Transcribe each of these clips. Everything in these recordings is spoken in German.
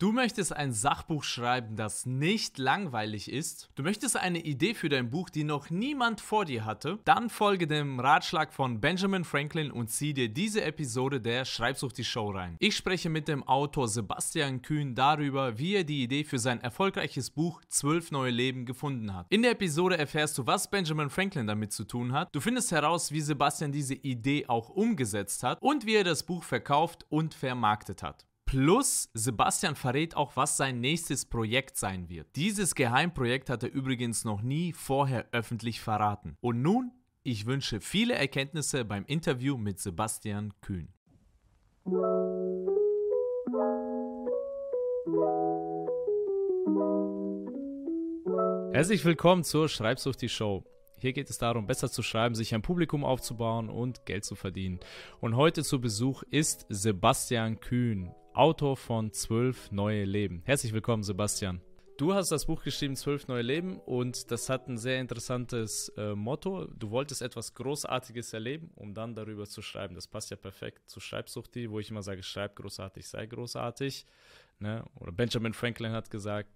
Du möchtest ein Sachbuch schreiben, das nicht langweilig ist? Du möchtest eine Idee für dein Buch, die noch niemand vor dir hatte? Dann folge dem Ratschlag von Benjamin Franklin und zieh dir diese Episode der Schreibsucht die Show rein. Ich spreche mit dem Autor Sebastian Kühn darüber, wie er die Idee für sein erfolgreiches Buch 12 neue Leben gefunden hat. In der Episode erfährst du, was Benjamin Franklin damit zu tun hat. Du findest heraus, wie Sebastian diese Idee auch umgesetzt hat und wie er das Buch verkauft und vermarktet hat. Plus, Sebastian verrät auch, was sein nächstes Projekt sein wird. Dieses Geheimprojekt hat er übrigens noch nie vorher öffentlich verraten. Und nun, ich wünsche viele Erkenntnisse beim Interview mit Sebastian Kühn. Herzlich willkommen zur Schreibsucht die Show. Hier geht es darum, besser zu schreiben, sich ein Publikum aufzubauen und Geld zu verdienen. Und heute zu Besuch ist Sebastian Kühn, Autor von Zwölf neue Leben. Herzlich willkommen, Sebastian. Du hast das Buch geschrieben, Zwölf neue Leben, und das hat ein sehr interessantes äh, Motto. Du wolltest etwas Großartiges erleben, um dann darüber zu schreiben. Das passt ja perfekt zu Schreibsucht, wo ich immer sage, schreib großartig, sei großartig. Ne? Oder Benjamin Franklin hat gesagt,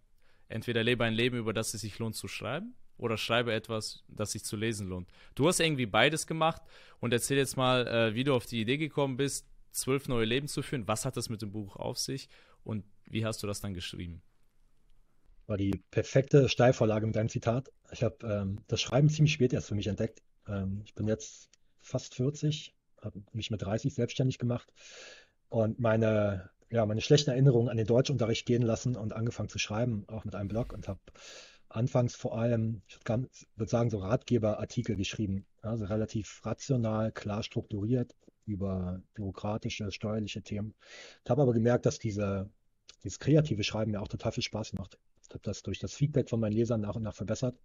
entweder lebe ein Leben, über das es sich lohnt zu schreiben, oder schreibe etwas, das sich zu lesen lohnt. Du hast irgendwie beides gemacht und erzähl jetzt mal, äh, wie du auf die Idee gekommen bist, zwölf neue Leben zu führen. Was hat das mit dem Buch auf sich und wie hast du das dann geschrieben? War die perfekte Steilvorlage mit deinem Zitat. Ich habe ähm, das Schreiben ziemlich spät erst für mich entdeckt. Ähm, ich bin jetzt fast 40, habe mich mit 30 selbstständig gemacht und meine ja, meine schlechten Erinnerungen an den Deutschunterricht gehen lassen und angefangen zu schreiben, auch mit einem Blog und habe anfangs vor allem, ich würde sagen, so Ratgeberartikel geschrieben. Also relativ rational, klar strukturiert über bürokratische, steuerliche Themen. Ich habe aber gemerkt, dass diese, dieses kreative Schreiben mir auch total viel Spaß macht. Ich habe das durch das Feedback von meinen Lesern nach und nach verbessert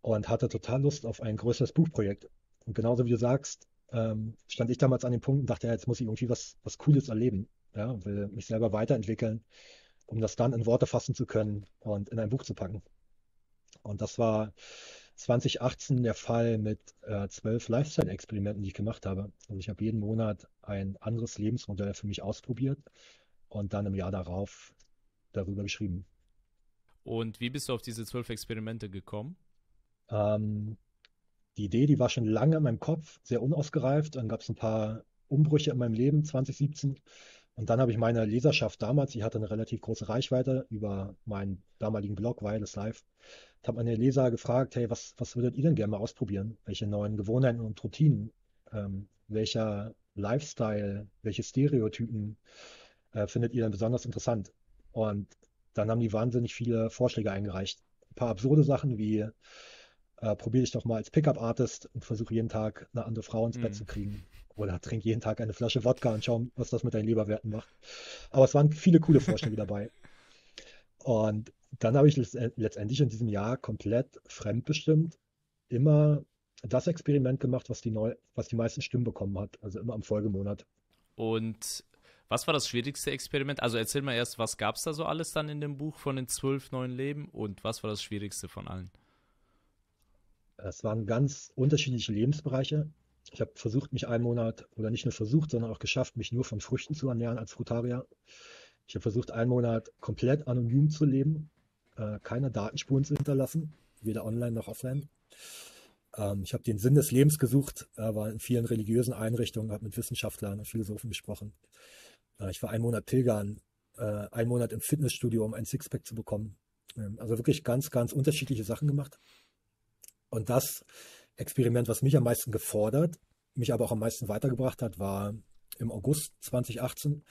und hatte total Lust auf ein größeres Buchprojekt. Und genauso wie du sagst, ähm, stand ich damals an dem Punkt und dachte, ja, jetzt muss ich irgendwie was, was Cooles erleben. Ja, will mich selber weiterentwickeln, um das dann in Worte fassen zu können und in ein Buch zu packen. Und das war 2018 der Fall mit äh, zwölf Lifestyle-Experimenten, die ich gemacht habe. Also ich habe jeden Monat ein anderes Lebensmodell für mich ausprobiert und dann im Jahr darauf darüber geschrieben. Und wie bist du auf diese zwölf Experimente gekommen? Ähm, die Idee, die war schon lange in meinem Kopf, sehr unausgereift. Dann gab es ein paar Umbrüche in meinem Leben 2017 und dann habe ich meine Leserschaft damals, ich hatte eine relativ große Reichweite über meinen damaligen Blog Wireless Live, ich habe meine Leser gefragt, hey, was, was würdet ihr denn gerne mal ausprobieren? Welche neuen Gewohnheiten und Routinen? Ähm, welcher Lifestyle, welche Stereotypen äh, findet ihr denn besonders interessant? Und dann haben die wahnsinnig viele Vorschläge eingereicht. Ein paar absurde Sachen wie äh, probiere dich doch mal als Pickup-Artist und versuche jeden Tag eine andere Frau ins Bett mhm. zu kriegen. Oder trink jeden Tag eine Flasche Wodka und schau, was das mit deinen Leberwerten macht. Aber es waren viele coole Vorschläge dabei. Und dann habe ich letztendlich in diesem Jahr komplett fremdbestimmt immer das Experiment gemacht, was die, neu, was die meisten Stimmen bekommen hat. Also immer am Folgemonat. Und was war das schwierigste Experiment? Also erzähl mal erst, was gab es da so alles dann in dem Buch von den zwölf neuen Leben und was war das schwierigste von allen? Es waren ganz unterschiedliche Lebensbereiche. Ich habe versucht, mich einen Monat, oder nicht nur versucht, sondern auch geschafft, mich nur von Früchten zu ernähren als Frutarier. Ich habe versucht, einen Monat komplett anonym zu leben, äh, keine Datenspuren zu hinterlassen, weder online noch offline. Ähm, ich habe den Sinn des Lebens gesucht, äh, war in vielen religiösen Einrichtungen, habe mit Wissenschaftlern und Philosophen gesprochen. Äh, ich war einen Monat pilgern, äh, einen Monat im Fitnessstudio, um ein Sixpack zu bekommen. Ähm, also wirklich ganz, ganz unterschiedliche Sachen gemacht. Und das Experiment, was mich am meisten gefordert, mich aber auch am meisten weitergebracht hat, war im August 2018.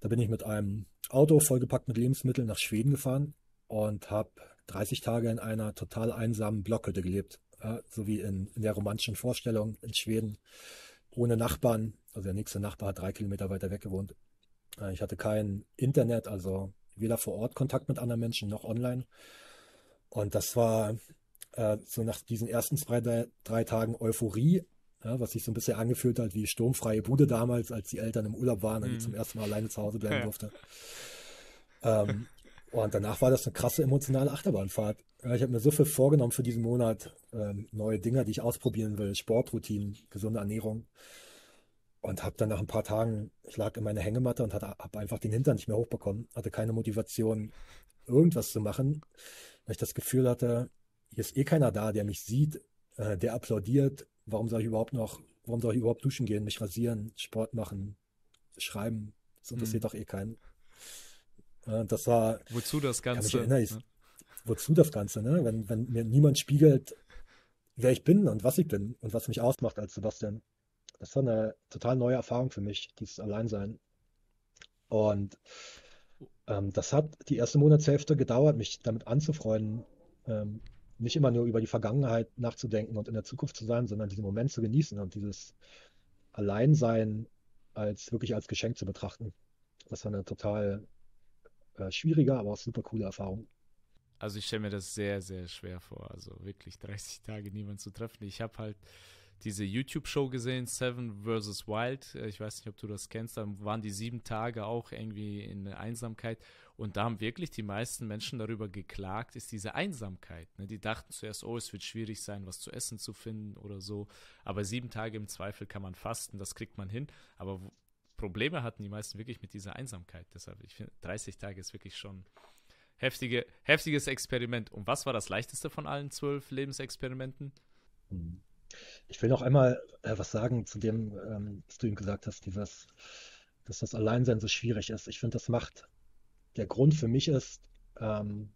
Da bin ich mit einem Auto vollgepackt mit Lebensmitteln nach Schweden gefahren und habe 30 Tage in einer total einsamen Blockhütte gelebt, ja, so wie in, in der romantischen Vorstellung in Schweden, ohne Nachbarn. Also der nächste Nachbar hat drei Kilometer weiter weg gewohnt. Äh, ich hatte kein Internet, also weder vor Ort Kontakt mit anderen Menschen noch online. Und das war äh, so nach diesen ersten zwei, drei, drei Tagen Euphorie, ja, was sich so ein bisschen angefühlt hat wie sturmfreie Bude damals, als die Eltern im Urlaub waren und mhm. ich zum ersten Mal alleine zu Hause bleiben durfte. Ähm, und danach war das eine krasse emotionale Achterbahnfahrt. Ich habe mir so viel vorgenommen für diesen Monat. Ähm, neue Dinge, die ich ausprobieren will, Sportroutinen, gesunde Ernährung. und habe dann nach ein paar Tagen, ich lag in meiner Hängematte und habe einfach den Hintern nicht mehr hochbekommen, hatte keine Motivation, irgendwas zu machen, weil ich das Gefühl hatte, hier ist eh keiner da, der mich sieht, äh, der applaudiert. Warum soll ich überhaupt noch, warum soll ich überhaupt duschen gehen, mich rasieren, Sport machen, schreiben? Das interessiert mhm. doch eh keinen. Äh, das war. Wozu das Ganze? Ja, ich, wozu das Ganze, ne? Wenn, wenn mir niemand spiegelt, wer ich bin und was ich bin und was mich ausmacht als Sebastian. Das war eine total neue Erfahrung für mich, dieses Alleinsein. Und ähm, das hat die erste Monatshälfte gedauert, mich damit anzufreunden, ähm, nicht immer nur über die Vergangenheit nachzudenken und in der Zukunft zu sein, sondern diesen Moment zu genießen und dieses Alleinsein als wirklich als Geschenk zu betrachten. Das war eine total äh, schwierige, aber auch super coole Erfahrung. Also ich stelle mir das sehr, sehr schwer vor. Also wirklich 30 Tage niemanden zu treffen. Ich habe halt diese YouTube-Show gesehen, Seven vs. Wild. Äh, ich weiß nicht, ob du das kennst. Da waren die sieben Tage auch irgendwie in Einsamkeit. Und da haben wirklich die meisten Menschen darüber geklagt, ist diese Einsamkeit. Ne? Die dachten zuerst, oh, es wird schwierig sein, was zu essen zu finden oder so. Aber sieben Tage im Zweifel kann man fasten, das kriegt man hin. Aber Probleme hatten die meisten wirklich mit dieser Einsamkeit. Deshalb, ich finde, 30 Tage ist wirklich schon heftige, heftiges Experiment. Und was war das leichteste von allen zwölf Lebensexperimenten? Ich will noch einmal äh, was sagen zu dem, ähm, was du ihm gesagt hast, dieses, dass das Alleinsein so schwierig ist. Ich finde, das macht, der Grund für mich ist, ähm,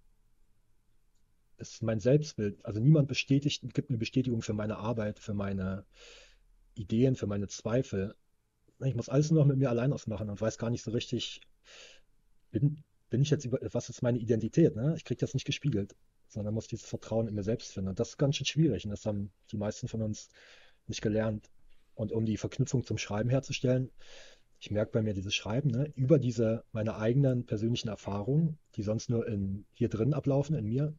ist mein Selbstbild. Also niemand bestätigt, gibt eine Bestätigung für meine Arbeit, für meine Ideen, für meine Zweifel. Ich muss alles nur noch mit mir allein ausmachen und weiß gar nicht so richtig, bin, bin ich jetzt über, was ist meine Identität? Ne? Ich kriege das nicht gespiegelt, sondern muss dieses Vertrauen in mir selbst finden. Und das ist ganz schön schwierig und das haben die meisten von uns nicht gelernt. Und um die Verknüpfung zum Schreiben herzustellen, ich merke bei mir dieses Schreiben, ne, über diese meine eigenen persönlichen Erfahrungen, die sonst nur in, hier drin ablaufen, in mir,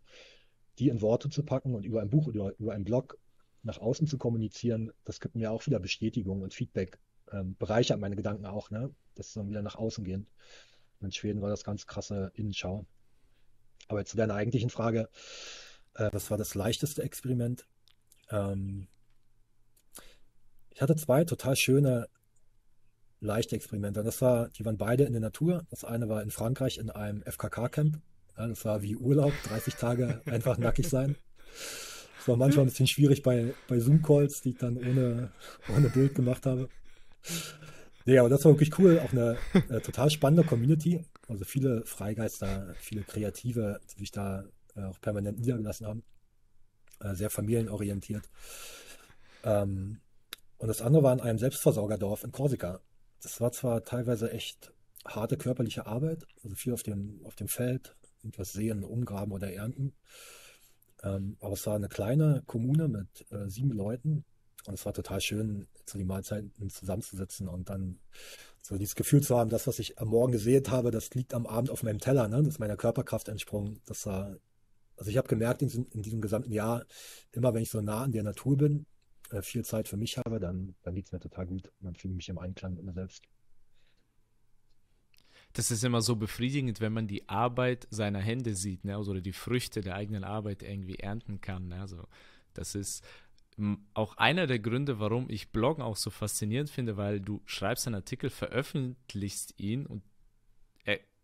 die in Worte zu packen und über ein Buch oder über einen Blog nach außen zu kommunizieren, das gibt mir auch wieder Bestätigung und Feedback, ähm, bereichert meine Gedanken auch, ne? Das ist dann wieder nach außen gehen. In Schweden war das ganz krasse Innenschau. Aber zu deiner eigentlichen Frage, äh, was war das leichteste Experiment? Ähm, ich hatte zwei total schöne, leichte Experimente. Das war, die waren beide in der Natur. Das eine war in Frankreich in einem FKK-Camp. Ja, das war wie Urlaub, 30 Tage einfach nackig sein. Das war manchmal ein bisschen schwierig bei, bei Zoom-Calls, die ich dann ohne, ohne Bild gemacht habe. Nee, aber das war wirklich cool. Auch eine, eine total spannende Community. Also viele Freigeister, viele Kreative, die sich da äh, auch permanent niedergelassen haben. Äh, sehr familienorientiert. Ähm, und das andere war in einem Selbstversorgerdorf in Korsika. Das war zwar teilweise echt harte körperliche Arbeit, also viel auf dem, auf dem Feld, irgendwas sehen, umgraben oder ernten. Ähm, aber es war eine kleine Kommune mit äh, sieben Leuten und es war total schön, zu den Mahlzeiten zusammenzusitzen und dann so dieses Gefühl zu haben, das, was ich am Morgen gesehen habe, das liegt am Abend auf meinem Teller, ne? das ist meiner Körperkraft entsprungen. Das war, also ich habe gemerkt in, in, diesem gesamten Jahr, immer wenn ich so nah an der Natur bin, äh, viel Zeit für mich habe, dann, dann geht es mir total gut dann fühle ich mich im Einklang mit mir selbst. Das ist immer so befriedigend, wenn man die Arbeit seiner Hände sieht, ne? Oder die Früchte der eigenen Arbeit irgendwie ernten kann. Ne? Also das ist, auch einer der Gründe, warum ich Bloggen auch so faszinierend finde, weil du schreibst einen Artikel, veröffentlichst ihn und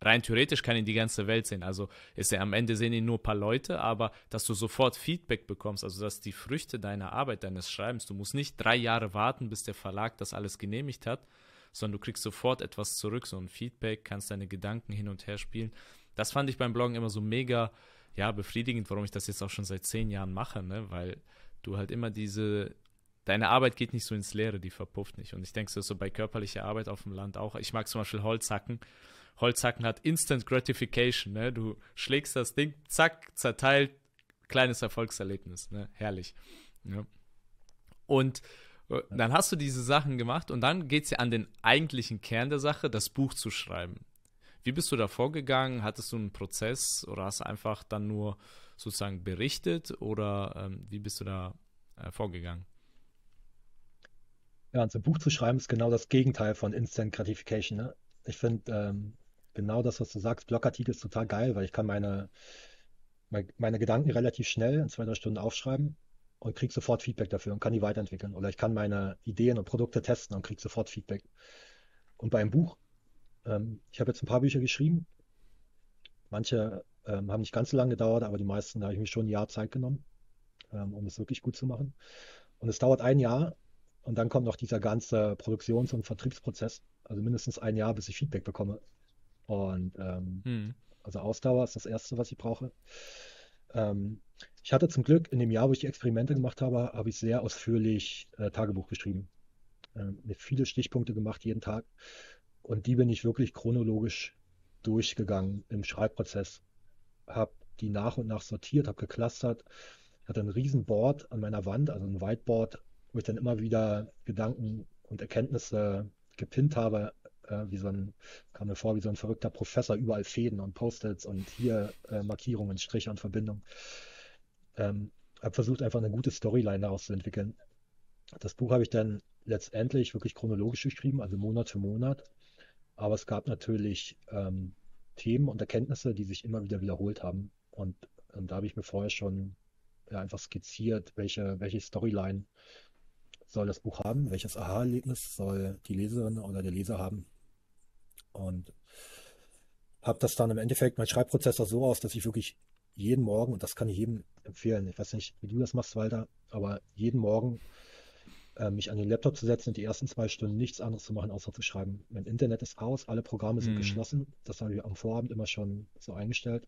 rein theoretisch kann ihn die ganze Welt sehen. Also ist er am Ende sehen ihn nur ein paar Leute, aber dass du sofort Feedback bekommst, also dass die Früchte deiner Arbeit, deines Schreibens, du musst nicht drei Jahre warten, bis der Verlag das alles genehmigt hat, sondern du kriegst sofort etwas zurück, so ein Feedback, kannst deine Gedanken hin und her spielen. Das fand ich beim Bloggen immer so mega, ja, befriedigend, warum ich das jetzt auch schon seit zehn Jahren mache, ne? weil du halt immer diese, deine Arbeit geht nicht so ins Leere, die verpufft nicht. Und ich denke so bei körperlicher Arbeit auf dem Land auch. Ich mag zum Beispiel Holzhacken. Holzhacken hat Instant Gratification, ne? Du schlägst das Ding, zack, zerteilt, kleines Erfolgserlebnis, ne? Herrlich. Ja. Und äh, dann hast du diese Sachen gemacht und dann geht es ja an den eigentlichen Kern der Sache, das Buch zu schreiben. Wie bist du da vorgegangen? Hattest du einen Prozess oder hast du einfach dann nur sozusagen berichtet oder ähm, wie bist du da äh, vorgegangen? Ja, und ein Buch zu schreiben ist genau das Gegenteil von Instant Gratification. Ne? Ich finde ähm, genau das, was du sagst, Blogartikel ist total geil, weil ich kann meine, meine Gedanken relativ schnell in zwei, drei Stunden aufschreiben und kriege sofort Feedback dafür und kann die weiterentwickeln. Oder ich kann meine Ideen und Produkte testen und kriege sofort Feedback. Und bei einem Buch, ähm, ich habe jetzt ein paar Bücher geschrieben. Manche ähm, haben nicht ganz so lange gedauert, aber die meisten, da habe ich mir schon ein Jahr Zeit genommen, ähm, um es wirklich gut zu machen. Und es dauert ein Jahr und dann kommt noch dieser ganze Produktions- und Vertriebsprozess, also mindestens ein Jahr, bis ich Feedback bekomme. Und ähm, hm. also Ausdauer ist das Erste, was ich brauche. Ähm, ich hatte zum Glück in dem Jahr, wo ich die Experimente gemacht habe, habe ich sehr ausführlich äh, Tagebuch geschrieben. Äh, mir viele Stichpunkte gemacht jeden Tag. Und die bin ich wirklich chronologisch durchgegangen im Schreibprozess. Habe die nach und nach sortiert, habe geclustert, hatte ein riesen Board an meiner Wand, also ein Whiteboard, wo ich dann immer wieder Gedanken und Erkenntnisse gepinnt habe, äh, wie so ein, kam mir vor, wie so ein verrückter Professor, überall Fäden und Post-its und hier äh, Markierungen, Striche und Verbindungen. Ähm, habe versucht, einfach eine gute Storyline daraus zu entwickeln. Das Buch habe ich dann letztendlich wirklich chronologisch geschrieben, also Monat für Monat. Aber es gab natürlich ähm, Themen und Erkenntnisse, die sich immer wieder wiederholt haben. Und, und da habe ich mir vorher schon ja, einfach skizziert, welche, welche Storyline soll das Buch haben, welches Aha-Erlebnis soll die Leserin oder der Leser haben. Und habe das dann im Endeffekt, mein Schreibprozess sah so aus, dass ich wirklich jeden Morgen, und das kann ich jedem empfehlen, ich weiß nicht, wie du das machst, Walter, aber jeden Morgen äh, mich an den Laptop zu setzen und die ersten zwei Stunden nichts anderes zu machen, außer zu schreiben. Mein Internet ist aus, alle Programme sind mhm. geschlossen. Das habe ich am Vorabend immer schon so eingestellt.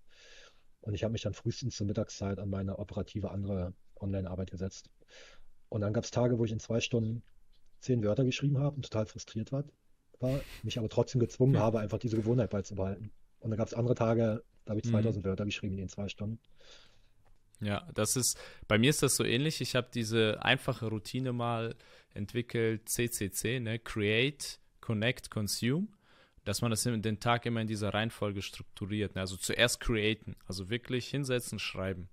Und ich habe mich dann frühestens zur Mittagszeit an meine operative andere Online-Arbeit gesetzt. Und dann gab es Tage, wo ich in zwei Stunden zehn Wörter geschrieben habe und total frustriert war, war mich aber trotzdem gezwungen ja. habe, einfach diese Gewohnheit beizubehalten. Und dann gab es andere Tage, da habe ich 2000 mhm. Wörter geschrieben in zwei Stunden. Ja, das ist, bei mir ist das so ähnlich. Ich habe diese einfache Routine mal entwickelt, CCC, ne? Create, Connect, Consume, dass man das in den Tag immer in dieser Reihenfolge strukturiert. Ne? Also zuerst createn, also wirklich hinsetzen, schreiben.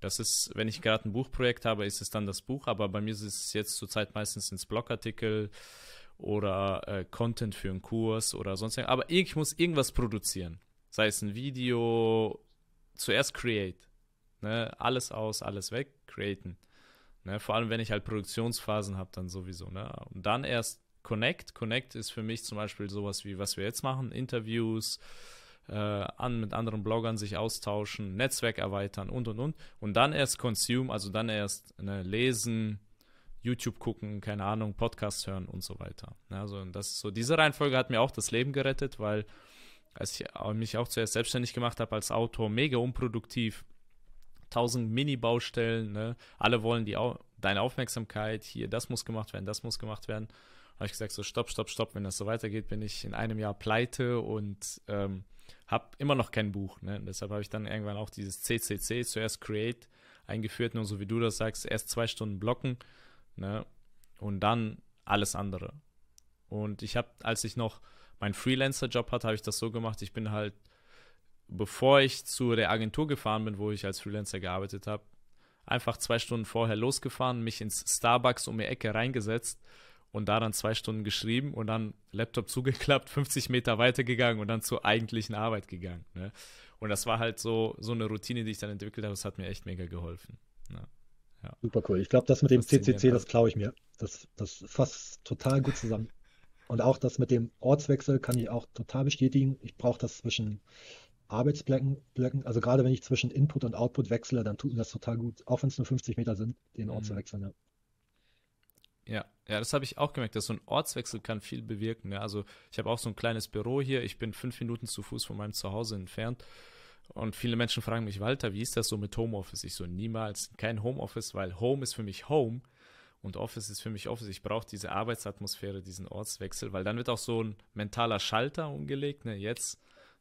Das ist, wenn ich gerade ein Buchprojekt habe, ist es dann das Buch, aber bei mir ist es jetzt zurzeit meistens ins Blogartikel oder äh, Content für einen Kurs oder sonst irgendwas. Aber ich muss irgendwas produzieren. Sei es ein Video, zuerst create. Ne? Alles aus, alles weg, createn. Ne? Vor allem, wenn ich halt Produktionsphasen habe, dann sowieso. Ne? Und dann erst Connect. Connect ist für mich zum Beispiel sowas wie, was wir jetzt machen, Interviews, äh, an, mit anderen Bloggern sich austauschen, Netzwerk erweitern und und und. Und dann erst Consume, also dann erst ne, lesen, YouTube gucken, keine Ahnung, Podcast hören und so weiter. Also das so, diese Reihenfolge hat mir auch das Leben gerettet, weil als ich mich auch zuerst selbstständig gemacht habe als Autor, mega unproduktiv, tausend Mini-Baustellen, ne? alle wollen die Au deine Aufmerksamkeit, hier, das muss gemacht werden, das muss gemacht werden. Habe ich gesagt, so stopp, stopp, stopp, wenn das so weitergeht, bin ich in einem Jahr pleite und ähm, habe immer noch kein Buch. Ne? Deshalb habe ich dann irgendwann auch dieses CCC, zuerst Create, eingeführt, nur so wie du das sagst, erst zwei Stunden blocken ne? und dann alles andere. Und ich habe, als ich noch meinen Freelancer-Job hatte, habe ich das so gemacht, ich bin halt, bevor ich zu der Agentur gefahren bin, wo ich als Freelancer gearbeitet habe, einfach zwei Stunden vorher losgefahren, mich ins Starbucks um die Ecke reingesetzt und da dann zwei Stunden geschrieben und dann Laptop zugeklappt, 50 Meter weitergegangen und dann zur eigentlichen Arbeit gegangen. Ne? Und das war halt so, so eine Routine, die ich dann entwickelt habe. Das hat mir echt mega geholfen. Ne? Ja. Super cool. Ich glaube, das mit dem CCC, das klaue ich mir. Das, das fasst total gut zusammen. Und auch das mit dem Ortswechsel kann ich auch total bestätigen. Ich brauche das zwischen Arbeitsblöcken, Blöcken, also gerade wenn ich zwischen Input und Output wechsle, dann tut mir das total gut, auch wenn es nur 50 Meter sind, den Ort mhm. zu wechseln. Ja. Ja, ja, das habe ich auch gemerkt, dass so ein Ortswechsel kann viel bewirken. Ja. Also ich habe auch so ein kleines Büro hier. Ich bin fünf Minuten zu Fuß von meinem Zuhause entfernt. Und viele Menschen fragen mich, Walter, wie ist das so mit Homeoffice? Ich so, niemals kein Homeoffice, weil Home ist für mich Home und Office ist für mich Office. Ich brauche diese Arbeitsatmosphäre, diesen Ortswechsel, weil dann wird auch so ein mentaler Schalter umgelegt. Ne? Jetzt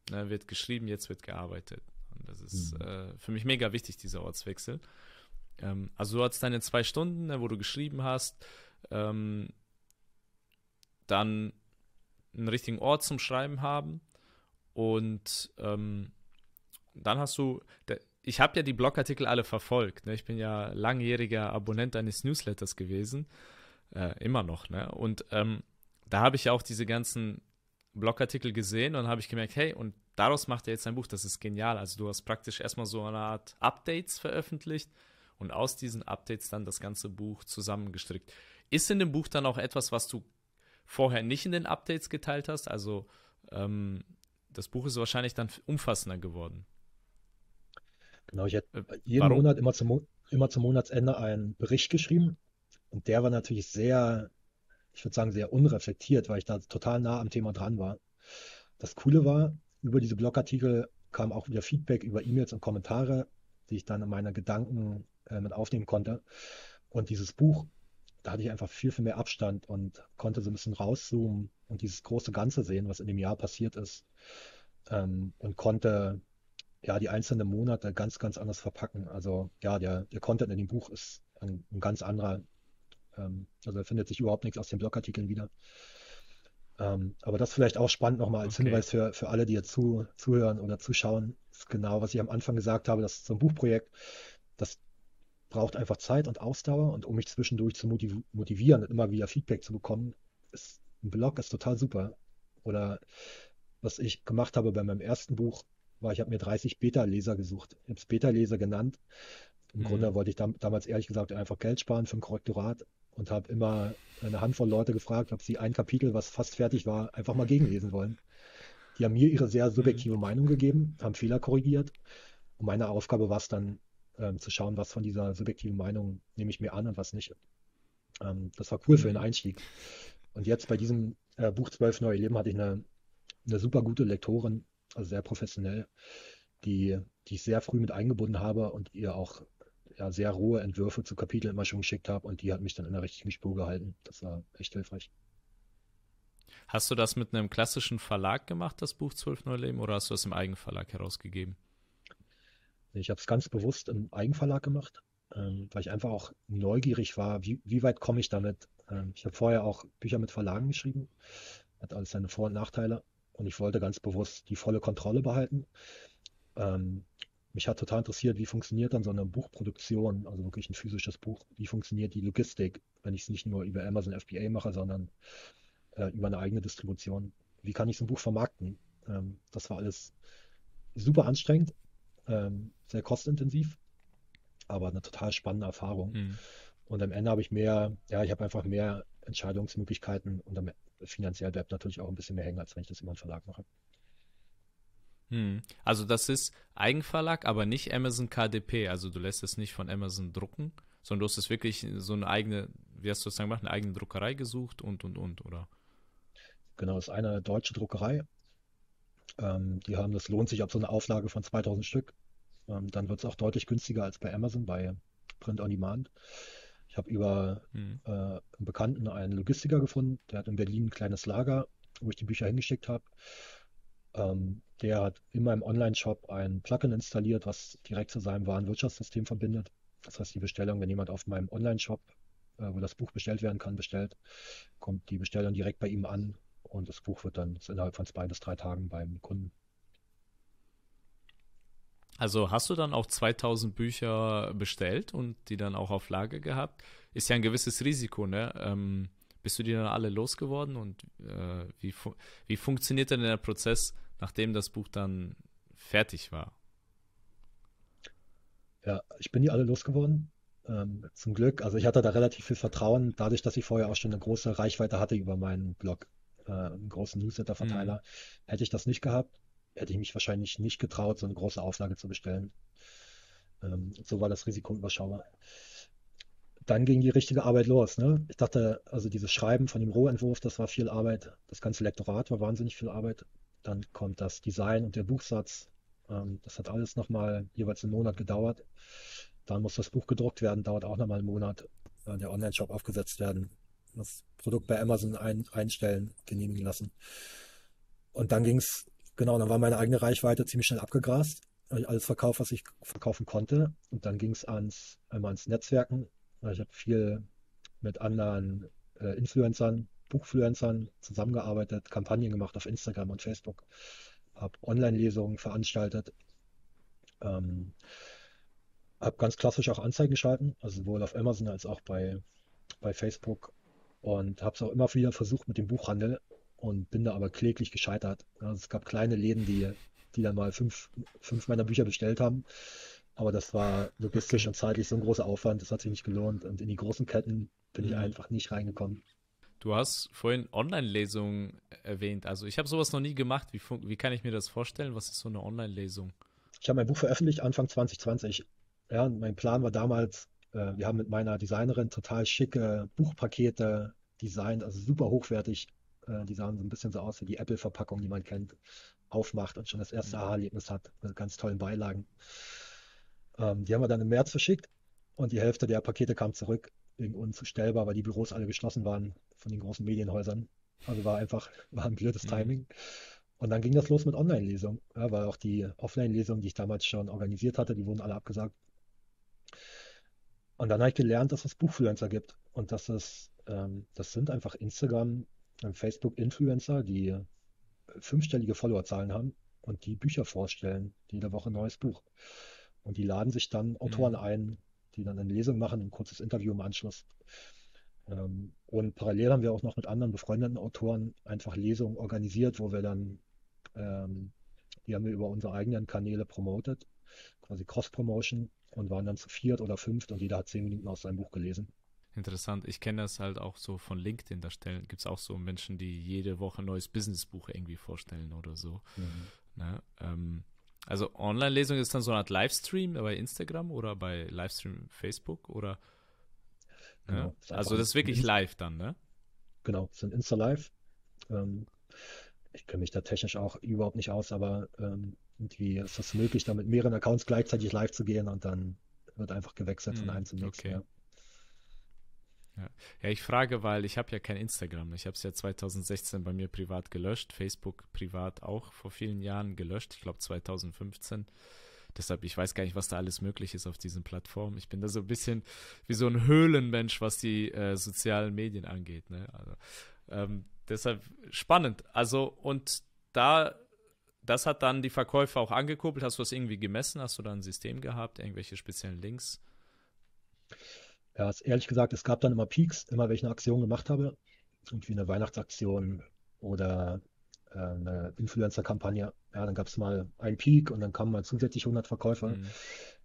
ne, wird geschrieben, jetzt wird gearbeitet. Und das ist mhm. äh, für mich mega wichtig, dieser Ortswechsel. Ähm, also du hattest deine zwei Stunden, ne, wo du geschrieben hast ähm, dann einen richtigen Ort zum Schreiben haben und ähm, dann hast du, ich habe ja die Blogartikel alle verfolgt, ne? ich bin ja langjähriger Abonnent eines Newsletters gewesen, äh, immer noch, ne? und ähm, da habe ich ja auch diese ganzen Blogartikel gesehen und habe ich gemerkt, hey, und daraus macht er jetzt ein Buch, das ist genial. Also du hast praktisch erstmal so eine Art Updates veröffentlicht und aus diesen Updates dann das ganze Buch zusammengestrickt. Ist in dem Buch dann auch etwas, was du vorher nicht in den Updates geteilt hast? Also ähm, das Buch ist wahrscheinlich dann umfassender geworden. Genau, ich hätte äh, jeden Warum? Monat immer zum, immer zum Monatsende einen Bericht geschrieben und der war natürlich sehr, ich würde sagen, sehr unreflektiert, weil ich da total nah am Thema dran war. Das Coole war, über diese Blogartikel kam auch wieder Feedback über E-Mails und Kommentare, die ich dann in meine Gedanken äh, mit aufnehmen konnte. Und dieses Buch, da hatte ich einfach viel, viel mehr Abstand und konnte so ein bisschen rauszoomen und dieses große Ganze sehen, was in dem Jahr passiert ist. Ähm, und konnte ja die einzelnen Monate ganz, ganz anders verpacken. Also ja, der, der Content in dem Buch ist ein, ein ganz anderer. Ähm, also da findet sich überhaupt nichts aus den Blogartikeln wieder. Ähm, aber das vielleicht auch spannend nochmal als okay. Hinweis für, für alle, die jetzt zu, zuhören oder zuschauen. Das ist genau, was ich am Anfang gesagt habe, das ist so ein Buchprojekt, das braucht einfach Zeit und Ausdauer und um mich zwischendurch zu motivieren und immer wieder Feedback zu bekommen, ist ein Blog ist total super. Oder was ich gemacht habe bei meinem ersten Buch, war, ich habe mir 30 Beta-Leser gesucht. Ich habe es Beta-Leser genannt. Im mhm. Grunde wollte ich dam damals ehrlich gesagt einfach Geld sparen für ein Korrektorat und habe immer eine Handvoll Leute gefragt, ob sie ein Kapitel, was fast fertig war, einfach mal gegenlesen wollen. Die haben mir ihre sehr subjektive mhm. Meinung gegeben, haben Fehler korrigiert. Und meine Aufgabe war es dann, ähm, zu schauen, was von dieser subjektiven Meinung nehme ich mir an und was nicht. Ähm, das war cool mhm. für den Einstieg. Und jetzt bei diesem äh, Buch 12 Neue Leben hatte ich eine, eine super gute Lektorin, also sehr professionell, die, die ich sehr früh mit eingebunden habe und ihr auch ja, sehr rohe Entwürfe zu Kapiteln immer schon geschickt habe und die hat mich dann in der richtigen Spur gehalten. Das war echt hilfreich. Hast du das mit einem klassischen Verlag gemacht, das Buch Zwölf Neuleben, oder hast du das im Eigenverlag herausgegeben? Ich habe es ganz bewusst im Eigenverlag gemacht, ähm, weil ich einfach auch neugierig war, wie, wie weit komme ich damit. Ähm, ich habe vorher auch Bücher mit Verlagen geschrieben, hat alles seine Vor- und Nachteile und ich wollte ganz bewusst die volle Kontrolle behalten. Ähm, mich hat total interessiert, wie funktioniert dann so eine Buchproduktion, also wirklich ein physisches Buch, wie funktioniert die Logistik, wenn ich es nicht nur über Amazon FBA mache, sondern äh, über eine eigene Distribution. Wie kann ich so ein Buch vermarkten? Ähm, das war alles super anstrengend, ähm, sehr kostintensiv, aber eine total spannende Erfahrung. Mhm. Und am Ende habe ich mehr, ja, ich habe einfach mehr Entscheidungsmöglichkeiten und am, finanziell bleibt natürlich auch ein bisschen mehr hängen, als wenn ich das über einen Verlag mache. Hm. Also das ist Eigenverlag, aber nicht Amazon KDP. Also du lässt es nicht von Amazon drucken, sondern du hast es wirklich so eine eigene, wie hast du das dann gemacht, eine eigene Druckerei gesucht und, und, und, oder? Genau, das ist eine deutsche Druckerei. Ähm, die haben, das lohnt sich ab so eine Auflage von 2000 Stück. Ähm, dann wird es auch deutlich günstiger als bei Amazon, bei Print on Demand. Ich habe über hm. äh, einen Bekannten einen Logistiker gefunden, der hat in Berlin ein kleines Lager, wo ich die Bücher hingeschickt habe. Ähm, der hat in meinem Online-Shop ein Plugin installiert, was direkt zu seinem Warenwirtschaftssystem verbindet. Das heißt, die Bestellung, wenn jemand auf meinem Online-Shop, äh, wo das Buch bestellt werden kann, bestellt, kommt die Bestellung direkt bei ihm an und das Buch wird dann innerhalb von zwei bis drei Tagen beim Kunden. Also hast du dann auch 2000 Bücher bestellt und die dann auch auf Lager gehabt? Ist ja ein gewisses Risiko, ne? Ähm, bist du die dann alle losgeworden und äh, wie, fu wie funktioniert denn der Prozess, nachdem das Buch dann fertig war? Ja, ich bin die alle losgeworden. Ähm, zum Glück. Also ich hatte da relativ viel Vertrauen, dadurch, dass ich vorher auch schon eine große Reichweite hatte über meinen Blog, äh, einen großen Newsletter-Verteiler. Mhm. Hätte ich das nicht gehabt, hätte ich mich wahrscheinlich nicht getraut, so eine große Auflage zu bestellen. Ähm, so war das Risiko überschaubar dann ging die richtige Arbeit los. Ne? Ich dachte, also dieses Schreiben von dem Rohentwurf, das war viel Arbeit. Das ganze Lektorat war wahnsinnig viel Arbeit. Dann kommt das Design und der Buchsatz. Ähm, das hat alles nochmal jeweils einen Monat gedauert. Dann muss das Buch gedruckt werden, dauert auch nochmal einen Monat. Äh, der Online-Shop aufgesetzt werden. Das Produkt bei Amazon ein, einstellen, genehmigen lassen. Und dann ging es, genau, dann war meine eigene Reichweite ziemlich schnell abgegrast. Alles verkauft, was ich verkaufen konnte. Und dann ging es ans, einmal ans Netzwerken, ich habe viel mit anderen äh, Influencern, Buchfluencern zusammengearbeitet, Kampagnen gemacht auf Instagram und Facebook, habe Online-Lesungen veranstaltet, ähm, habe ganz klassisch auch Anzeigen geschalten, also sowohl auf Amazon als auch bei, bei Facebook und habe es auch immer wieder versucht mit dem Buchhandel und bin da aber kläglich gescheitert. Also es gab kleine Läden, die, die dann mal fünf, fünf meiner Bücher bestellt haben Aber das war logistisch und zeitlich so ein großer Aufwand, das hat sich nicht gelohnt. Und in die großen Ketten bin ich Mhm. einfach nicht reingekommen. Du hast vorhin Online-Lesungen erwähnt. Also ich habe sowas noch nie gemacht. Wie, wie kann ich mir das vorstellen? Was ist so eine Online-Lesung? Ich habe mein Buch veröffentlicht Anfang 2020. Ja, und mein Plan war damals, äh, wir haben mit meiner Designerin total schicke Buchpakete designt, also super hochwertig. Äh, die sahen so ein bisschen so aus wie die Apple-Verpackung, die man kennt, aufmacht und schon das erste Mhm. Aha-Erlebnis hat, mit ganz tollen Beilagen. Ähm, die haben wir dann im März verschickt und die Hälfte der Pakete kam zurück, wegen unzustellbar, weil die Büros alle geschlossen waren von den großen Medienhäusern. Also war einfach, war ein blödes Mhm. Timing. Und dann ging das los mit Online-Lesungen, ja, weil auch die Offline-Lesungen, die ich damals schon organisiert hatte, die wurden alle abgesagt. Und dann habe ich gelernt, dass es Buchfluencer gibt und dass es, ähm, das sind einfach Instagram Facebook-Influencer, die äh, fünfstellige Followerzahlen haben und die Bücher vorstellen, jede Woche ein neues Buch. Und die laden sich dann Autoren Mhm. ein, die dann eine Lesung machen, ein kurzes Interview im Anschluss. Ähm, und parallel haben wir auch noch mit anderen befreundeten Autoren einfach Lesungen organisiert, wo wir dann, ähm, die haben wir über unsere eigenen Kanäle promotet, quasi Cross-Promotion und waren dann zu viert oder fünft und jeder hat zehn Minuten aus seinem Buch gelesen. Interessant. Ich kenne das halt auch so von LinkedIn. Da stellen, gibt es auch so Menschen, die jede Woche ein neues Businessbuch irgendwie vorstellen oder so. Ne? Ähm, also Online-Lesung ist dann so eine Art Livestream bei Instagram oder bei Livestream Facebook oder ne? Genau, Also das ist wirklich live dann, ne? Genau, sind Insta-Live. Ähm, ich kenne mich da technisch auch überhaupt nicht aus, aber ähm, irgendwie ist es möglich, da mit mehreren Accounts gleichzeitig live zu gehen und dann wird einfach gewechselt von Hm, einem zum nächsten. okay. Ja. Ja, ich frage, weil ich habe ja kein Instagram. Ich habe es ja 2016 bei mir privat gelöscht, Facebook privat auch vor vielen Jahren gelöscht. Ich glaube 2015. Deshalb, ich weiß gar nicht, was da alles möglich ist auf diesen Plattformen. Ich bin da so ein bisschen wie so ein Höhlenmensch, was die äh, sozialen Medien angeht. Ne? Also, ähm, deshalb spannend. Also, und da, das hat dann die Verkäufer auch angekurbelt. Hast du das irgendwie gemessen? Hast du da ein System gehabt? Irgendwelche speziellen Links? Ja, es, ehrlich gesagt, es gab dann immer Peaks, immer wenn ich eine Aktion gemacht habe, irgendwie eine Weihnachtsaktion oder äh, eine Influencer-Kampagne. Ja, dann gab es mal einen Peak und dann kamen mal zusätzlich 100 Verkäufer, Mhm.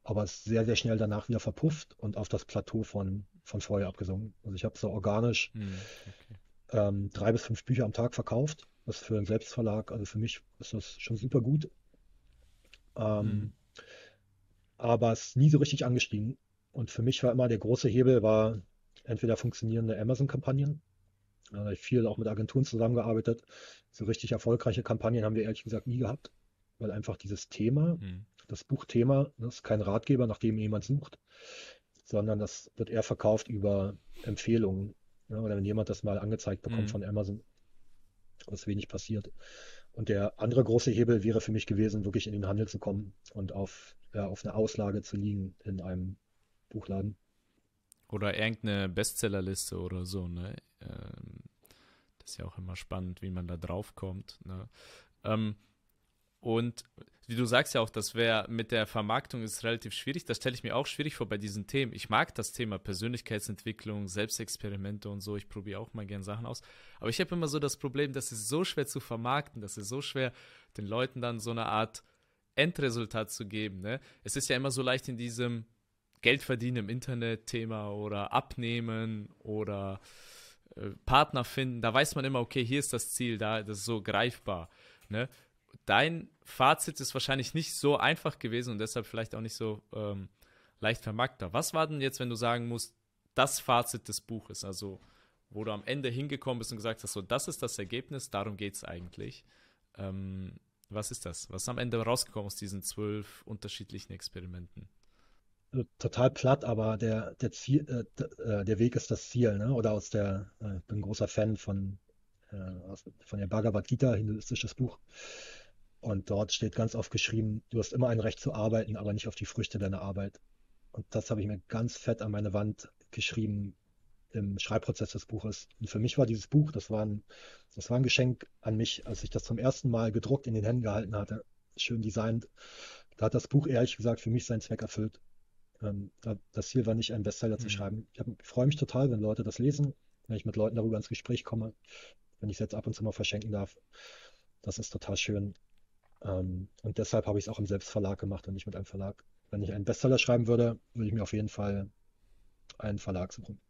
aber es ist sehr, sehr schnell danach wieder verpufft und auf das Plateau von, von vorher abgesunken. Also ich habe so organisch Mhm. Okay. ähm, drei bis fünf Bücher am Tag verkauft. Das für einen Selbstverlag, also für mich ist das schon super gut. Ähm, Mhm. aber es ist nie so richtig angestiegen. Und für mich war immer der große Hebel war entweder funktionierende Amazon-Kampagnen. Da habe ich viel auch mit Agenturen zusammengearbeitet. So richtig erfolgreiche Kampagnen haben wir ehrlich gesagt nie gehabt, weil einfach dieses Thema, Mhm. das Buchthema, das ist kein Ratgeber, nach dem jemand sucht, sondern das wird eher verkauft über Empfehlungen. Ja, oder wenn jemand das mal angezeigt bekommt Mhm. von Amazon, was wenig passiert. Und der andere große Hebel wäre für mich gewesen, wirklich in den Handel zu kommen und auf, ja, auf einer Auslage zu liegen in einem Buchladen. Oder irgendeine Bestsellerliste oder so, ne? Ähm, das ist ja auch immer spannend, wie man da drauf kommt. Ne? Ähm, und wie du sagst ja auch, das wäre mit der Vermarktung ist relativ schwierig. Das stelle ich mir auch schwierig vor bei diesen Themen. Ich mag das Thema Persönlichkeitsentwicklung, Selbstexperimente und so. Ich probiere auch mal gern Sachen aus. Aber ich habe immer so das Problem, das ist so schwer zu vermarkten, das ist so schwer, den Leuten dann so eine Art Endresultat zu geben. Ne? Es ist ja immer so leicht in diesem Geld verdienen im Internet-Thema oder abnehmen oder äh, Partner finden. Da weiß man immer, okay, hier ist das Ziel, da das ist so greifbar. Ne? Dein Fazit ist wahrscheinlich nicht so einfach gewesen und deshalb vielleicht auch nicht so ähm, leicht vermarktbar. Was war denn jetzt, wenn du sagen musst, das Fazit des Buches, also wo du am Ende hingekommen bist und gesagt hast, so das ist das Ergebnis, darum geht es eigentlich. Ähm, was ist das? Was ist am Ende rausgekommen aus diesen zwölf unterschiedlichen Experimenten? Also total platt, aber der, der, Ziel, äh, äh, der Weg ist das Ziel, ne? Oder aus der, äh, bin großer Fan von, äh, aus, von der Bhagavad Gita, hinduistisches Buch. Und dort steht ganz oft geschrieben, du hast immer ein Recht zu arbeiten, aber nicht auf die Früchte deiner Arbeit. Und das habe ich mir ganz fett an meine Wand geschrieben im Schreibprozess des Buches. Und für mich war dieses Buch, das war ein, das war ein Geschenk an mich, als ich das zum ersten Mal gedruckt in den Händen gehalten hatte, schön designt. Da hat das Buch ehrlich gesagt für mich seinen Zweck erfüllt. Ähm, da- das Ziel war nicht, einen Bestseller zu Mhm. schreiben. Ich hab, freue mich total, wenn Leute das lesen, wenn ich mit Leuten darüber ins Gespräch komme, wenn ich es jetzt ab und zu mal verschenken darf. Das ist total schön. Ähm, und deshalb habe ich es auch im Selbstverlag gemacht und nicht mit einem Verlag. Wenn ich einen Bestseller schreiben würde, würde ich mir auf jeden Fall einen Verlag suchen.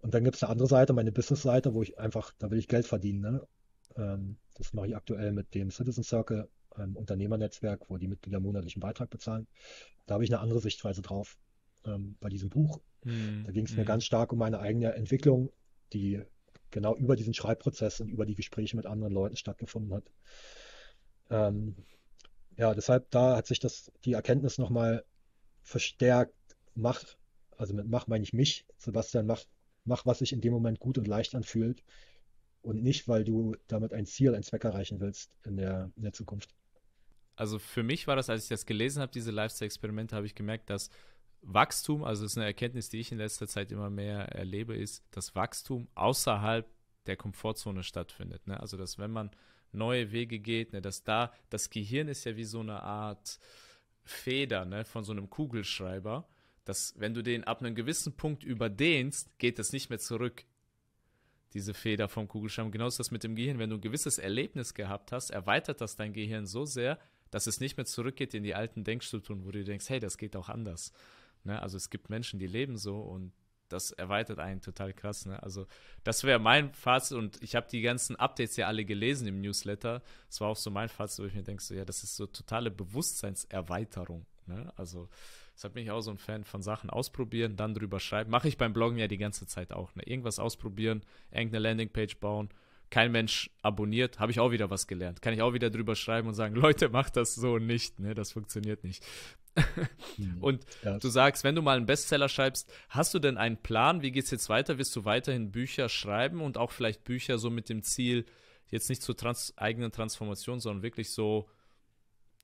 Und dann gibt es eine andere Seite, meine Business-Seite, wo ich einfach, da will ich Geld verdienen. Ne? Ähm, das mache ich aktuell mit dem Citizen Circle, einem Unternehmernetzwerk, wo die Mitglieder monatlichen Beitrag bezahlen. Da habe ich eine andere Sichtweise drauf. Ähm, bei diesem Buch. Hm, da ging es hm. mir ganz stark um meine eigene Entwicklung, die genau über diesen Schreibprozess und über die Gespräche mit anderen Leuten stattgefunden hat. Ähm, ja, deshalb da hat sich das, die Erkenntnis nochmal verstärkt. Mach, also mit mach meine ich mich, Sebastian, mach, mach, was sich in dem Moment gut und leicht anfühlt und nicht, weil du damit ein Ziel, ein Zweck erreichen willst in der, in der Zukunft. Also für mich war das, als ich das gelesen habe, diese Lifestyle-Experimente, habe ich gemerkt, dass Wachstum, also das ist eine Erkenntnis, die ich in letzter Zeit immer mehr erlebe, ist, dass Wachstum außerhalb der Komfortzone stattfindet. Ne? Also dass wenn man neue Wege geht, ne, dass da das Gehirn ist ja wie so eine Art Feder ne, von so einem Kugelschreiber, dass wenn du den ab einem gewissen Punkt überdehnst, geht das nicht mehr zurück. Diese Feder vom Kugelschreiber. Genauso ist das mit dem Gehirn. Wenn du ein gewisses Erlebnis gehabt hast, erweitert das dein Gehirn so sehr, dass es nicht mehr zurückgeht in die alten Denkstrukturen, wo du denkst, hey, das geht auch anders. Ne? Also es gibt Menschen, die leben so und das erweitert einen total krass. Ne? Also das wäre mein Fazit und ich habe die ganzen Updates ja alle gelesen im Newsletter. Das war auch so mein Fazit, wo ich mir denke, so, ja, das ist so totale Bewusstseinserweiterung. Ne? Also deshalb bin ich auch so ein Fan von Sachen ausprobieren, dann drüber schreiben. Mache ich beim Bloggen ja die ganze Zeit auch. Ne? Irgendwas ausprobieren, irgendeine Landingpage bauen. Kein Mensch abonniert, habe ich auch wieder was gelernt. Kann ich auch wieder drüber schreiben und sagen, Leute, macht das so nicht. Ne? Das funktioniert nicht. Hm. Und ja. du sagst, wenn du mal einen Bestseller schreibst, hast du denn einen Plan? Wie geht es jetzt weiter? Wirst du weiterhin Bücher schreiben und auch vielleicht Bücher so mit dem Ziel, jetzt nicht zur trans eigenen Transformation, sondern wirklich so,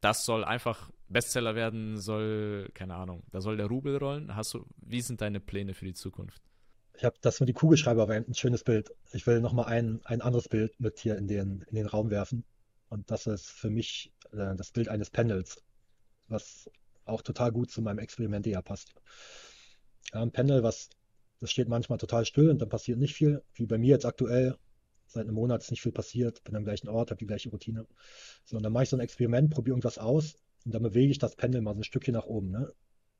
das soll einfach Bestseller werden, soll, keine Ahnung, da soll der Rubel rollen. Hast du, wie sind deine Pläne für die Zukunft? Ich habe das mit die Kugelschreiber war ein schönes Bild. Ich will nochmal ein, ein anderes Bild mit hier in den, in den Raum werfen. Und das ist für mich äh, das Bild eines Pendels, was auch total gut zu meinem Experiment ja passt. Ein Pendel, was, das steht manchmal total still und dann passiert nicht viel, wie bei mir jetzt aktuell. Seit einem Monat ist nicht viel passiert, bin am gleichen Ort, habe die gleiche Routine. So, und dann mache ich so ein Experiment, probiere irgendwas aus und dann bewege ich das Pendel mal so ein Stückchen nach oben. Ne?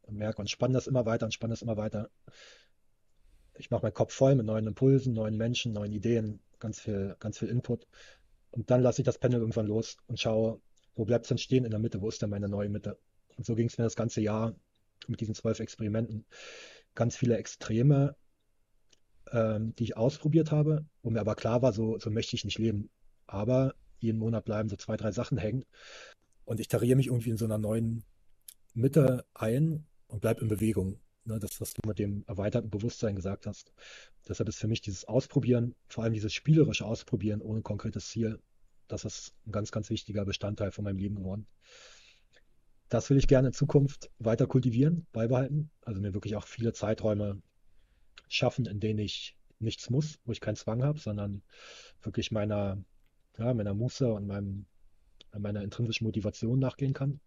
Und merke und spanne das immer weiter und spanne das immer weiter. Ich mache meinen Kopf voll mit neuen Impulsen, neuen Menschen, neuen Ideen, ganz viel, ganz viel Input. Und dann lasse ich das Pendel irgendwann los und schaue, wo bleibt es denn stehen in der Mitte? Wo ist denn meine neue Mitte? Und so ging es mir das ganze Jahr mit diesen zwölf Experimenten. Ganz viele Extreme, ähm, die ich ausprobiert habe, wo mir aber klar war, so, so möchte ich nicht leben. Aber jeden Monat bleiben so zwei, drei Sachen hängen. Und ich tariere mich irgendwie in so einer neuen Mitte ein und bleibe in Bewegung. Ne, das, was du mit dem erweiterten Bewusstsein gesagt hast. Deshalb ist für mich dieses Ausprobieren, vor allem dieses spielerische Ausprobieren ohne konkretes Ziel, das ist ein ganz, ganz wichtiger Bestandteil von meinem Leben geworden das will ich gerne in Zukunft weiter kultivieren, beibehalten. Also mir wirklich auch viele Zeiträume schaffen, in denen ich nichts muss, wo ich keinen Zwang habe, sondern wirklich meiner, ja, meiner Muße und meinem, meiner intrinsischen Motivation nachgehen kann.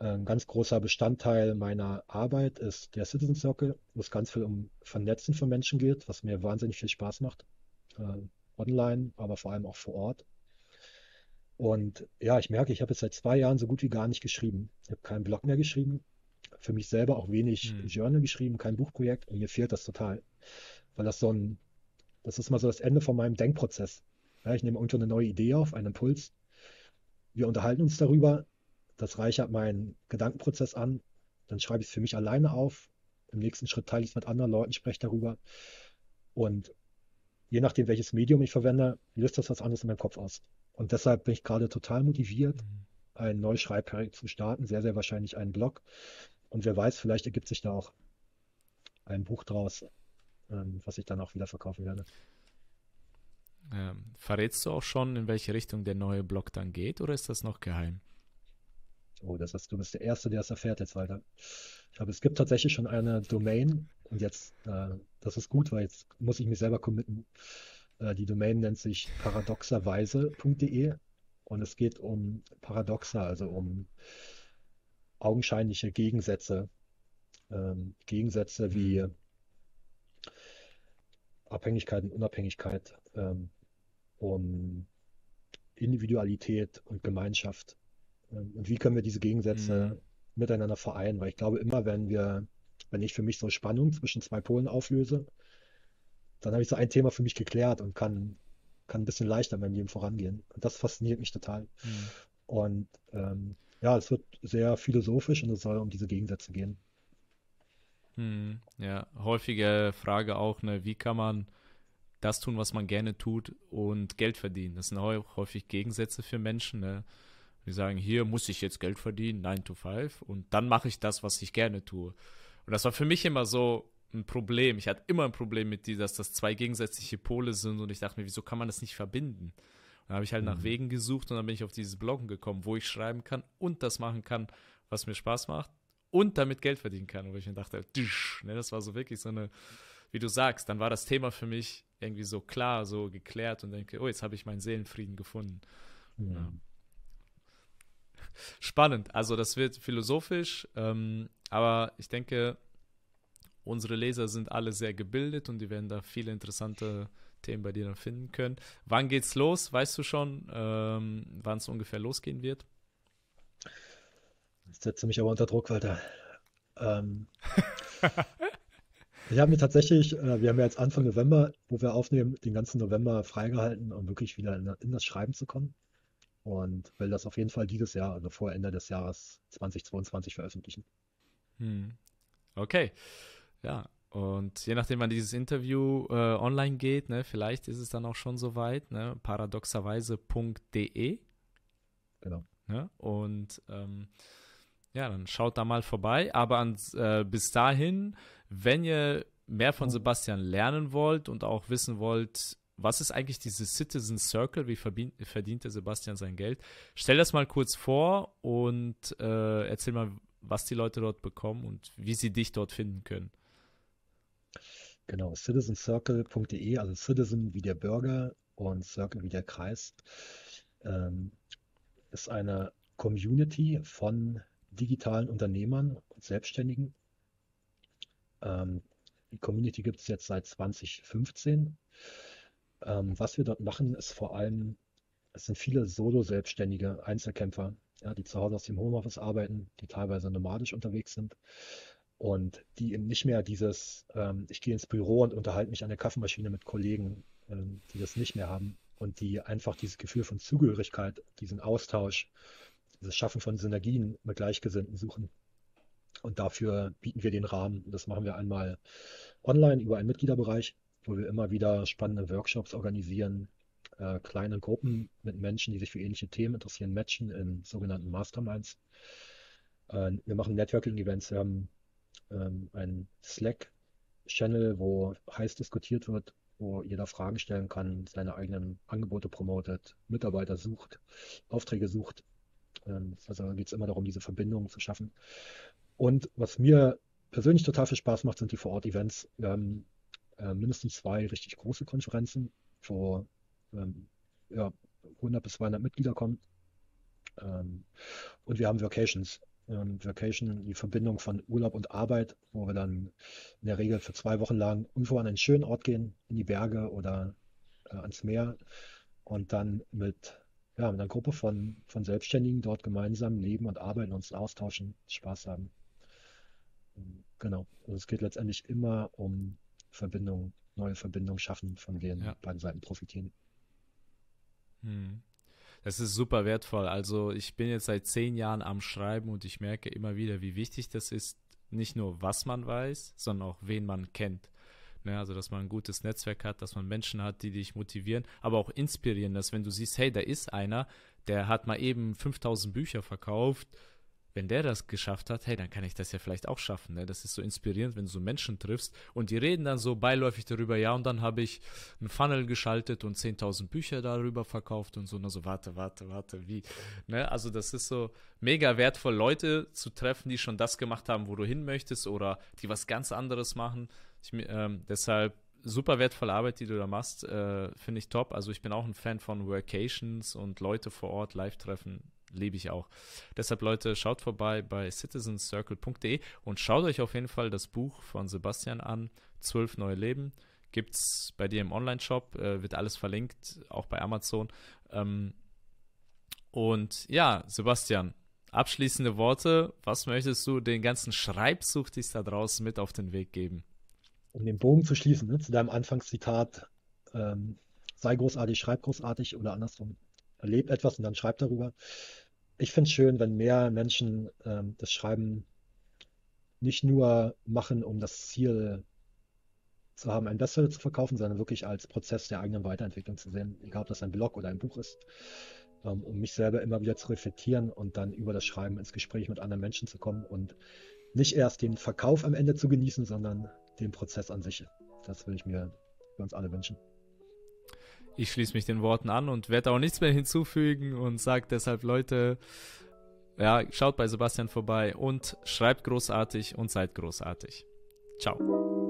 Ein ganz großer Bestandteil meiner Arbeit ist der Citizen Circle, wo es ganz viel um Vernetzen von Menschen geht, was mir wahnsinnig viel Spaß macht. Äh, online, aber vor allem auch vor Ort. Und ja, ich merke, ich habe jetzt seit zwei Jahren so gut wie gar nicht geschrieben. Ich habe keinen Blog mehr geschrieben, für mich selber auch wenig hm. Journal geschrieben, kein Buchprojekt und mir fehlt das total. Weil das so ein, das ist mal so das Ende von meinem Denkprozess. Ja, ich nehme irgendwo eine neue Idee auf, einen Impuls. Wir unterhalten uns darüber. Das reichert meinen Gedankenprozess an. Dann schreibe ich es für mich alleine auf. Im nächsten Schritt teile ich es mit anderen Leuten, spreche darüber. Und je nachdem, welches Medium ich verwende, löst das was anderes in meinem Kopf aus. Und deshalb bin ich gerade total motiviert, mhm. ein neues Schreibprojekt zu starten, sehr, sehr wahrscheinlich einen Blog. Und wer weiß, vielleicht ergibt sich da auch ein Buch draus, ähm, was ich dann auch wieder verkaufen werde. Ähm, verrätst du auch schon, in welche Richtung der neue Blog dann geht, oder ist das noch geheim? Oh, das ist, du bist der Erste, der es erfährt jetzt weiter. Ich glaube, es gibt tatsächlich schon eine Domain und jetzt, äh, das ist gut, weil jetzt muss ich mich selber committen. Äh, die Domain nennt sich paradoxerweise.de und es geht um Paradoxa, also um augenscheinliche Gegensätze. Ähm, Gegensätze wie Abhängigkeit und Unabhängigkeit, ähm, um Individualität und Gemeinschaft. Ähm, und wie können wir diese Gegensätze mhm. miteinander vereinen? Weil ich glaube, immer wenn wir, wenn ich für mich so Spannung zwischen zwei Polen auflöse, dann habe ich so ein Thema für mich geklärt und kann, kann ein bisschen leichter in meinem Leben vorangehen. Und das fasziniert mich total. Mhm. Und ähm, ja, es wird sehr philosophisch und es soll um diese Gegensätze gehen. Hm, ja, häufige Frage auch, ne, wie kann man das tun, was man gerne tut und Geld verdienen? Das sind häufig Gegensätze für Menschen. Ne? Die sagen, hier muss ich jetzt Geld verdienen, 9 to 5, und dann mache ich das, was ich gerne tue. Und das war für mich immer so ein Problem. Ich hatte immer ein Problem mit dir, dass das zwei gegensätzliche Pole sind und ich dachte mir, wieso kann man das nicht verbinden? Dann habe ich halt mhm. nach Wegen gesucht und dann bin ich auf dieses Bloggen gekommen, wo ich schreiben kann und das machen kann, was mir Spaß macht und damit Geld verdienen kann. Und ich mir dachte, tsch, ne, das war so wirklich so eine, wie du sagst, dann war das Thema für mich irgendwie so klar, so geklärt und denke, oh, jetzt habe ich meinen Seelenfrieden gefunden. Mhm. Ja. Spannend, also das wird philosophisch, ähm, aber ich denke, unsere Leser sind alle sehr gebildet und die werden da viele interessante Themen bei dir dann finden können. Wann geht's los? Weißt du schon, ähm, wann es ungefähr losgehen wird? Jetzt setze mich aber unter Druck, Walter. Ähm, ich habe mir tatsächlich, äh, wir haben ja jetzt Anfang November, wo wir aufnehmen, den ganzen November freigehalten, um wirklich wieder in, in, das Schreiben zu kommen. Und will das auf jeden Fall dieses Jahr, also vor Ende des Jahres 2022 veröffentlichen. Hm. Okay. Ja, und je nachdem, wann dieses Interview äh, online geht, ne, vielleicht ist es dann auch schon soweit, ne, paradoxerweise.de. Genau. Ne, und ähm, ja, dann schaut da mal vorbei. Aber ans, äh, bis dahin, wenn ihr mehr von Sebastian lernen wollt und auch wissen wollt, was ist eigentlich dieses Citizen Circle, wie verdient der Sebastian sein Geld, stell das mal kurz vor und äh, erzähl mal, was die Leute dort bekommen und wie sie dich dort finden können. Genau, citizencircle.de, also Citizen wie der Bürger und Circle wie der Kreis, ähm, ist eine Community von digitalen Unternehmern und Selbstständigen. Ähm, die Community gibt es jetzt seit 2015. Ähm, was wir dort machen, ist vor allem, es sind viele Solo-Selbstständige, Einzelkämpfer, ja, die zu Hause aus dem Homeoffice arbeiten, die teilweise nomadisch unterwegs sind und die eben nicht mehr dieses, ähm, ich gehe ins Büro und unterhalte mich an der Kaffeemaschine mit Kollegen, ähm, die das nicht mehr haben und die einfach dieses Gefühl von Zugehörigkeit, diesen Austausch, das Schaffen von Synergien mit Gleichgesinnten suchen. Und dafür bieten wir den Rahmen. Das machen wir einmal online über einen Mitgliederbereich, wo wir immer wieder spannende Workshops organisieren, äh, kleine Gruppen mit Menschen, die sich für ähnliche Themen interessieren, matchen in sogenannten Masterminds. Äh, wir machen Networking-Events. Wir haben ähm, einen Slack-Channel, wo heiß diskutiert wird, wo jeder Fragen stellen kann, seine eigenen Angebote promotet, Mitarbeiter sucht, Aufträge sucht ähm, also geht es immer darum, diese Verbindungen zu schaffen. Und was mir persönlich total viel Spaß macht, sind die Vor-Ort-Events. Haben äh, mindestens zwei richtig große Konferenzen, wo ähm, ja, 100 bis 200 Mitglieder kommen. Ähm, und wir haben Vacations. Ähm, Vacation, die Verbindung von Urlaub und Arbeit, wo wir dann in der Regel für zwei Wochen lang irgendwo an einen schönen Ort gehen, in die Berge oder äh, ans Meer und dann mit ja, mit einer Gruppe von, von Selbstständigen dort gemeinsam leben und arbeiten, uns austauschen, Spaß haben. Genau. Also es geht letztendlich immer um Verbindungen, neue Verbindungen schaffen, von denen ja. beiden Seiten profitieren. Hm. Das ist super wertvoll. Also ich bin jetzt seit zehn Jahren am Schreiben und ich merke immer wieder, wie wichtig das ist, nicht nur was man weiß, sondern auch wen man kennt. Ne? Also, dass man ein gutes Netzwerk hat, dass man Menschen hat, die dich motivieren, aber auch inspirieren, dass wenn du siehst, hey, da ist einer, der hat mal eben 5000 Bücher verkauft, wenn der das geschafft hat, hey, dann kann ich das ja vielleicht auch schaffen. Ne? Das ist so inspirierend, wenn du so Menschen triffst und die reden dann so beiläufig darüber, ja, und dann habe ich einen Funnel geschaltet und 10.000 Bücher darüber verkauft und so. Und so, warte, warte, warte, wie? Ne? Also, das ist so mega wertvoll, Leute zu treffen, die schon das gemacht haben, wo du hin möchtest oder die was ganz anderes machen. Ich, ähm, deshalb super wertvolle Arbeit, die du da machst, äh, finde ich top. Also ich bin auch ein Fan von Workations und Leute vor Ort live treffen, liebe ich auch. Deshalb Leute, schaut vorbei bei citizencircle.de und schaut euch auf jeden Fall das Buch von Sebastian an, Zwölf neue Leben. Gibt es bei dir im Online-Shop, äh, wird alles verlinkt, auch bei Amazon. Ähm, Und ja, Sebastian, abschließende Worte. Was möchtest du den ganzen Schreibsuchtis da draußen mit auf den Weg geben? Um den Bogen zu schließen, ne, zu deinem Anfangszitat, ähm, sei großartig, schreib großartig oder andersrum, erleb etwas und dann schreib darüber. Ich finde es schön, wenn mehr Menschen ähm, das Schreiben nicht nur machen, um das Ziel zu haben, ein Bestseller zu verkaufen, sondern wirklich als Prozess der eigenen Weiterentwicklung zu sehen, egal ob das ein Blog oder ein Buch ist, ähm, um mich selber immer wieder zu reflektieren und dann über das Schreiben ins Gespräch mit anderen Menschen zu kommen und nicht erst den Verkauf am Ende zu genießen, sondern den Prozess an sich. Das will ich mir für uns alle wünschen. Ich schließe mich den Worten an und werde auch nichts mehr hinzufügen und sage deshalb, Leute, ja, schaut bei Sebastian vorbei und schreibt großartig und seid großartig. Ciao.